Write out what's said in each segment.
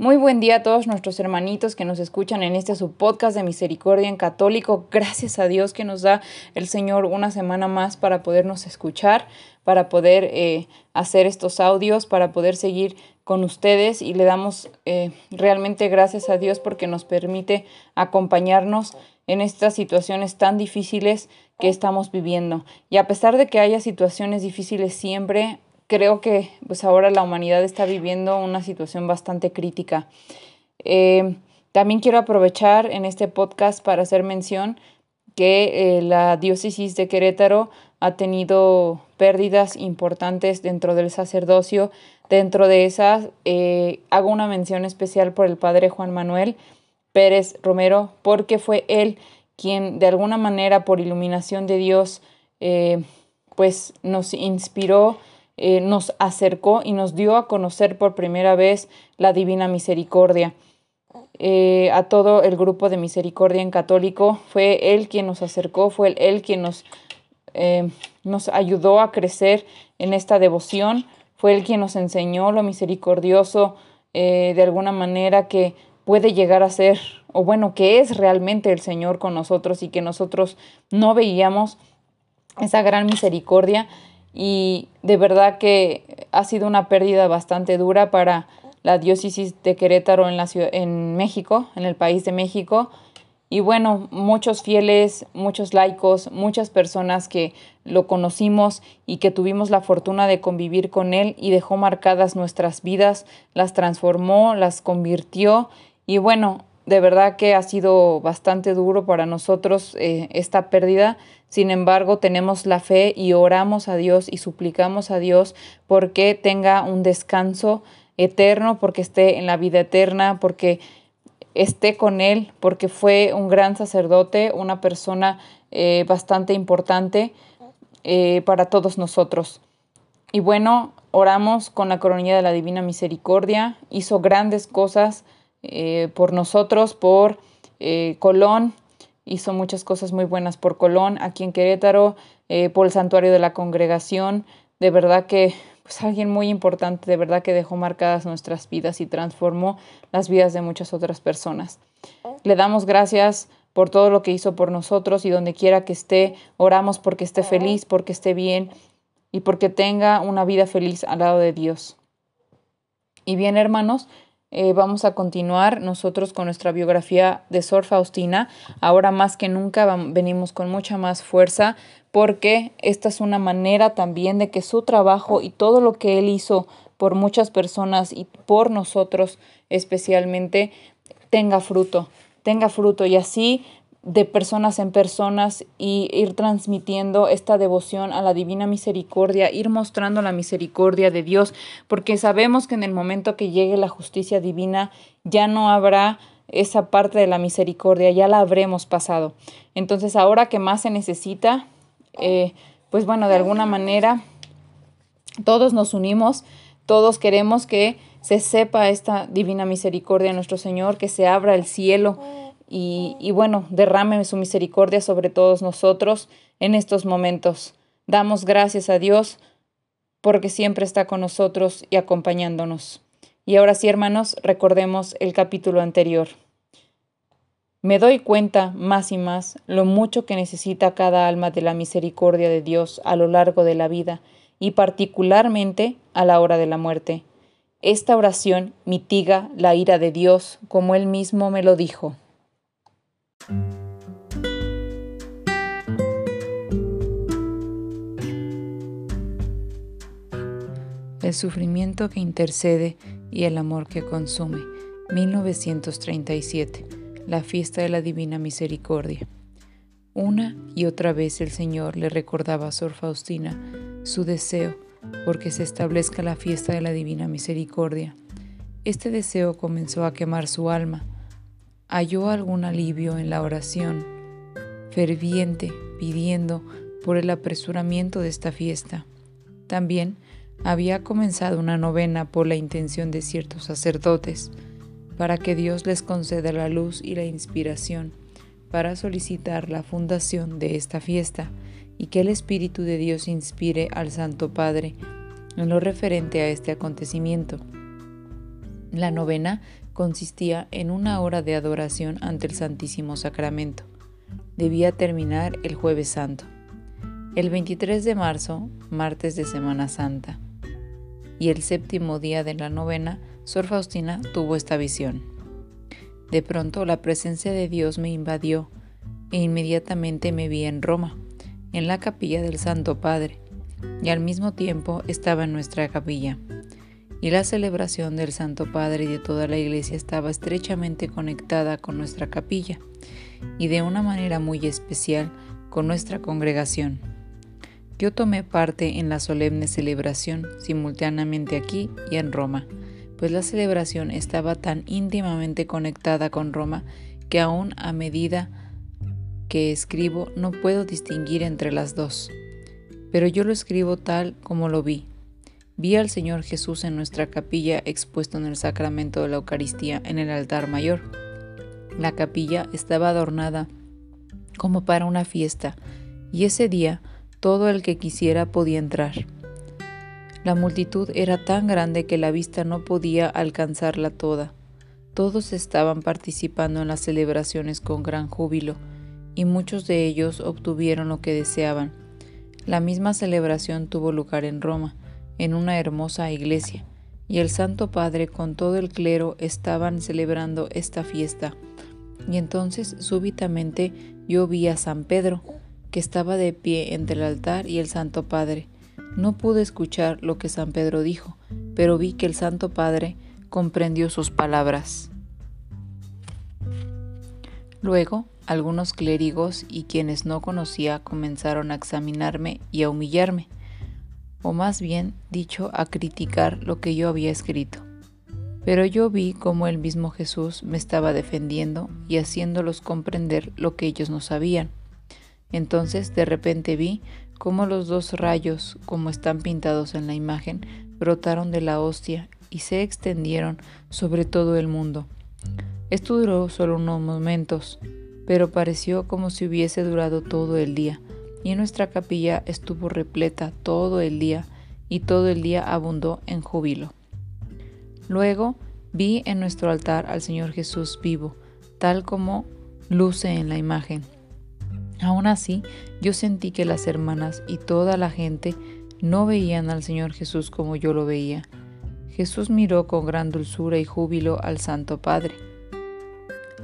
Muy buen día a todos nuestros hermanitos que nos escuchan en este subpodcast de Misericordia en Católico. Gracias a Dios que nos da el Señor una semana más para podernos escuchar, para poder eh, hacer estos audios, para poder seguir con ustedes y le damos eh, realmente gracias a Dios porque nos permite acompañarnos en estas situaciones tan difíciles que estamos viviendo. Y a pesar de que haya situaciones difíciles siempre, creo que pues ahora la humanidad está viviendo una situación bastante crítica. Eh, también quiero aprovechar en este podcast para hacer mención que eh, la diócesis de Querétaro ha tenido pérdidas importantes dentro del sacerdocio. Dentro de esas, eh, hago una mención especial por el padre Juan Manuel Pérez Romero, porque fue él quien de alguna manera, por iluminación de Dios, pues nos inspiró eh, nos acercó y nos dio a conocer por primera vez la Divina Misericordia. Eh, a todo el grupo de Misericordia en Católico, fue Él quien nos acercó, fue Él quien nos, eh, nos ayudó a crecer en esta devoción, fue Él quien nos enseñó lo misericordioso de alguna manera que puede llegar a ser, o bueno, que es realmente el Señor con nosotros y que nosotros no veíamos esa gran misericordia y de verdad que ha sido una pérdida bastante dura para la diócesis de Querétaro en, la ciudad, en México, en el país de México. Y bueno, muchos fieles, muchos laicos, muchas personas que lo conocimos y que tuvimos la fortuna de convivir con él y dejó marcadas nuestras vidas, las transformó, las convirtió. Y bueno, de verdad que ha sido bastante duro para nosotros eh, esta pérdida. Sin embargo, tenemos la fe y oramos a Dios y suplicamos a Dios porque tenga un descanso eterno, porque esté en la vida eterna, porque esté con Él, porque fue un gran sacerdote, una persona eh, bastante importante eh, para todos nosotros. Y bueno, oramos con la coronilla de la Divina Misericordia, hizo grandes cosas eh, por nosotros, por eh, Colón, hizo muchas cosas muy buenas por Colón, aquí en Querétaro, eh, por el santuario de la congregación, de verdad que pues alguien muy importante, de verdad que dejó marcadas nuestras vidas y transformó las vidas de muchas otras personas. Le damos gracias por todo lo que hizo por nosotros y donde quiera que esté, oramos porque esté feliz, porque esté bien y porque tenga una vida feliz al lado de Dios. Y bien, hermanos, eh, vamos a continuar nosotros con nuestra biografía de Sor Faustina. Ahora más que nunca venimos con mucha más fuerza porque esta es una manera también de que su trabajo y todo lo que él hizo por muchas personas y por nosotros especialmente tenga fruto, tenga fruto y así de personas en personas y ir transmitiendo esta devoción a la divina misericordia, ir mostrando la misericordia de Dios, porque sabemos que en el momento que llegue la justicia divina ya no habrá esa parte de la misericordia, ya la habremos pasado. Entonces ahora que más se necesita, eh, pues bueno, de alguna manera todos nos unimos, todos queremos que se sepa esta divina misericordia de nuestro Señor, que se abra el cielo y, bueno, derrame su misericordia sobre todos nosotros en estos momentos. Damos gracias a Dios porque siempre está con nosotros y acompañándonos. Y ahora sí, hermanos, recordemos el capítulo anterior. Me doy cuenta más y más lo mucho que necesita cada alma de la misericordia de Dios a lo largo de la vida y particularmente a la hora de la muerte. Esta oración mitiga la ira de Dios como Él mismo me lo dijo. El sufrimiento que intercede y el amor que consume. 1937. La fiesta de la Divina Misericordia. Una y otra vez el Señor le recordaba a Sor Faustina su deseo porque se establezca la fiesta de la Divina Misericordia. este deseo comenzó a quemar su alma. Halló algún alivio en la oración, ferviente, pidiendo por el apresuramiento de esta fiesta. También había comenzado una novena por la intención de ciertos sacerdotes, para que Dios les conceda la luz y la inspiración para solicitar la fundación de esta fiesta y que el Espíritu de Dios inspire al Santo Padre en lo referente a este acontecimiento. La novena consistía en una hora de adoración ante el Santísimo Sacramento. Debía terminar el jueves santo. El 23 de marzo, martes de Semana Santa. Y el séptimo día de la novena, Sor Faustina tuvo esta visión. De pronto la presencia de Dios me invadió e inmediatamente me vi en Roma, en la capilla del Santo Padre, y al mismo tiempo estaba en nuestra capilla. Y la celebración del Santo Padre y de toda la iglesia estaba estrechamente conectada con nuestra capilla y de una manera muy especial con nuestra congregación. Yo tomé parte en la solemne celebración simultáneamente aquí y en Roma pues la celebración estaba tan íntimamente conectada con Roma que aún a medida que escribo no puedo distinguir entre las dos. Pero yo lo escribo tal como lo vi. Vi al Señor Jesús en nuestra capilla expuesto en el sacramento de la Eucaristía en el altar mayor. La capilla estaba adornada como para una fiesta, y ese día todo el que quisiera podía entrar. La multitud era tan grande que la vista no podía alcanzarla toda. Todos estaban participando en las celebraciones con gran júbilo, y muchos de ellos obtuvieron lo que deseaban. La misma celebración tuvo lugar en Roma, en una hermosa iglesia, y el Santo Padre con todo el clero estaban celebrando esta fiesta. Y entonces súbitamente yo vi a San Pedro, que estaba de pie entre el altar y el Santo Padre, no pude escuchar lo que San Pedro dijo, pero vi que el Santo Padre comprendió sus palabras. Luego, algunos clérigos y quienes no conocía comenzaron a examinarme y a humillarme, o más bien dicho, a criticar lo que yo había escrito. Pero yo vi cómo el mismo Jesús me estaba defendiendo y haciéndolos comprender lo que ellos no sabían. Entonces de repente vi cómo los dos rayos, como están pintados en la imagen, brotaron de la hostia y se extendieron sobre todo el mundo. Esto duró solo unos momentos, pero pareció como si hubiese durado todo el día, y nuestra capilla estuvo repleta todo el día, y todo el día abundó en júbilo. Luego vi en nuestro altar al Señor Jesús vivo, tal como luce en la imagen Aún así, yo sentí que las hermanas y toda la gente no veían al Señor Jesús como yo lo veía. Jesús miró con gran dulzura y júbilo al Santo Padre,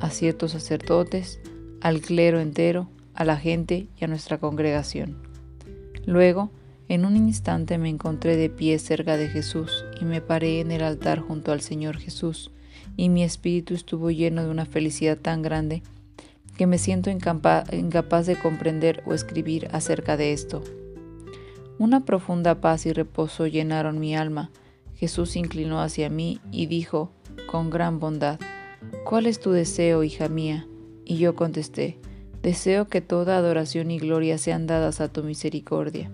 a ciertos sacerdotes, al clero entero, a la gente y a nuestra congregación. Luego, en un instante me encontré de pie cerca de Jesús y me paré en el altar junto al Señor Jesús, y mi espíritu estuvo lleno de una felicidad tan grande que me siento incapaz de comprender o escribir acerca de esto. Una profunda paz y reposo llenaron mi alma. Jesús inclinó hacia mí y dijo, con gran bondad, ¿Cuál es tu deseo, hija mía? Y yo contesté, Deseo que toda adoración y gloria sean dadas a tu misericordia.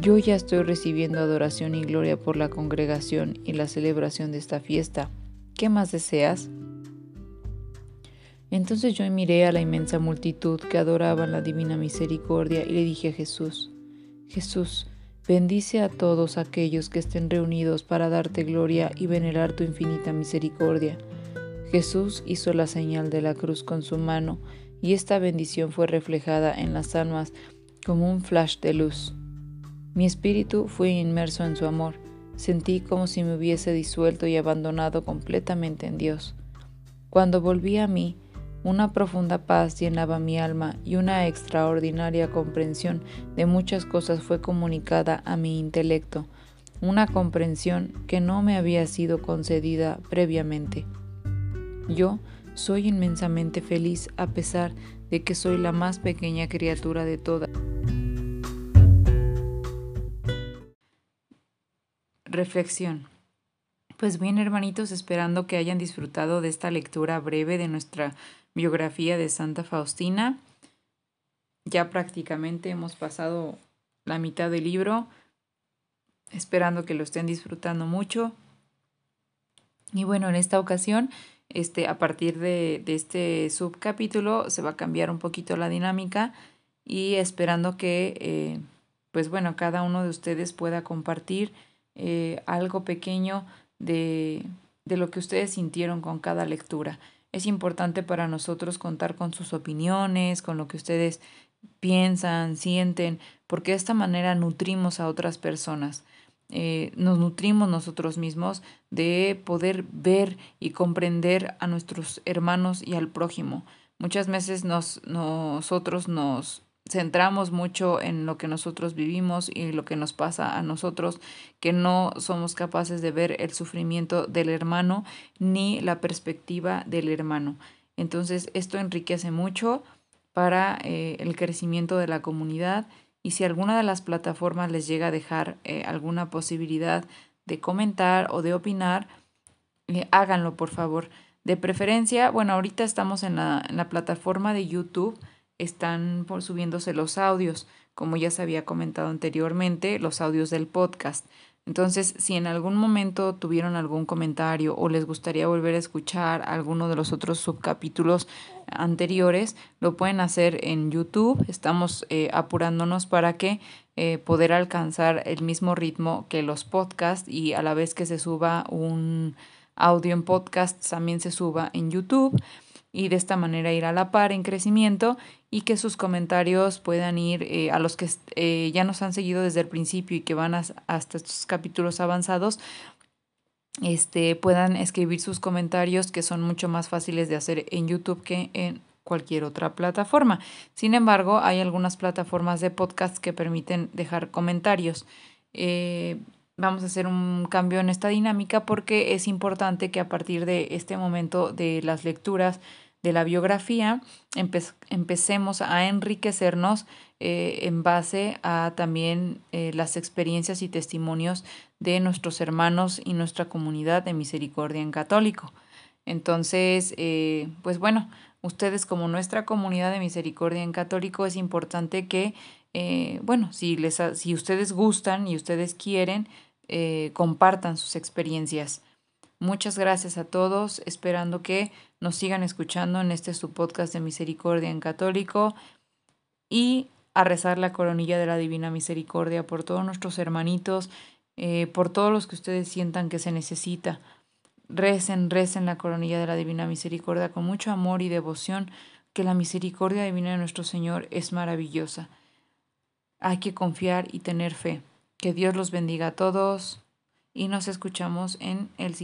Yo ya estoy recibiendo adoración y gloria por la congregación y la celebración de esta fiesta. ¿Qué más deseas? Entonces yo miré a la inmensa multitud que adoraban la divina misericordia y le dije a Jesús, Jesús, bendice a todos aquellos que estén reunidos para darte gloria y venerar tu infinita misericordia. Jesús hizo la señal de la cruz con su mano y esta bendición fue reflejada en las almas como un flash de luz. Mi espíritu fue inmerso en su amor, sentí como si me hubiese disuelto y abandonado completamente en Dios. Cuando volví a mí, una profunda paz llenaba mi alma y una extraordinaria comprensión de muchas cosas fue comunicada a mi intelecto, una comprensión que no me había sido concedida previamente. Yo soy inmensamente feliz a pesar de que soy la más pequeña criatura de todas. Reflexión. Pues bien, hermanitos, esperando que hayan disfrutado de esta lectura breve de nuestra biografía de Santa Faustina. Ya prácticamente hemos pasado la mitad del libro, esperando que lo estén disfrutando mucho. Y bueno, en esta ocasión, este, a partir de, de este subcapítulo, se va a cambiar un poquito la dinámica y esperando que, eh, pues bueno, cada uno de ustedes pueda compartir eh, algo pequeño de, de lo que ustedes sintieron con cada lectura. Es importante para nosotros contar con sus opiniones, con lo que ustedes piensan, sienten, porque de esta manera nutrimos a otras personas. Eh, nos nutrimos nosotros mismos de poder ver y comprender a nuestros hermanos y al prójimo. Muchas veces nos, nosotros nos centramos mucho en lo que nosotros vivimos y lo que nos pasa a nosotros, que no somos capaces de ver el sufrimiento del hermano ni la perspectiva del hermano. Entonces, esto enriquece mucho para eh, el crecimiento de la comunidad y si alguna de las plataformas les llega a dejar eh, alguna posibilidad de comentar o de opinar, eh, háganlo por favor. De preferencia, bueno, ahorita estamos en la, en la plataforma de YouTube, están subiéndose los audios, como ya se había comentado anteriormente, los audios del podcast. Entonces, si en algún momento tuvieron algún comentario o les gustaría volver a escuchar alguno de los otros subcapítulos anteriores, lo pueden hacer en YouTube. Estamos eh, apurándonos para que eh, poder alcanzar el mismo ritmo que los podcasts y a la vez que se suba un audio en podcast también se suba en YouTube y de esta manera ir a la par en crecimiento y que sus comentarios puedan ir eh, a los que eh, ya nos han seguido desde el principio y que van hasta estos capítulos avanzados, este, puedan escribir sus comentarios que son mucho más fáciles de hacer en YouTube que en cualquier otra plataforma. Sin embargo, hay algunas plataformas de podcast que permiten dejar comentarios. Eh, vamos a hacer un cambio en esta dinámica porque es importante que a partir de este momento de las lecturas de la biografía, empecemos a enriquecernos eh, en base a también eh, las experiencias y testimonios de nuestros hermanos y nuestra comunidad de misericordia en católico. Entonces, eh, pues bueno, ustedes como nuestra comunidad de misericordia en católico es importante que, bueno, si, les, si ustedes gustan y ustedes quieren, compartan sus experiencias. Muchas gracias a todos, esperando que nos sigan escuchando en este su podcast de Misericordia en Católico y a rezar la coronilla de la Divina Misericordia por todos nuestros hermanitos, eh, por todos los que ustedes sientan que se necesita. Recen, recen la coronilla de la Divina Misericordia con mucho amor y devoción, que la misericordia divina de nuestro Señor es maravillosa. Hay que confiar y tener fe. Que Dios los bendiga a todos y nos escuchamos en el siguiente.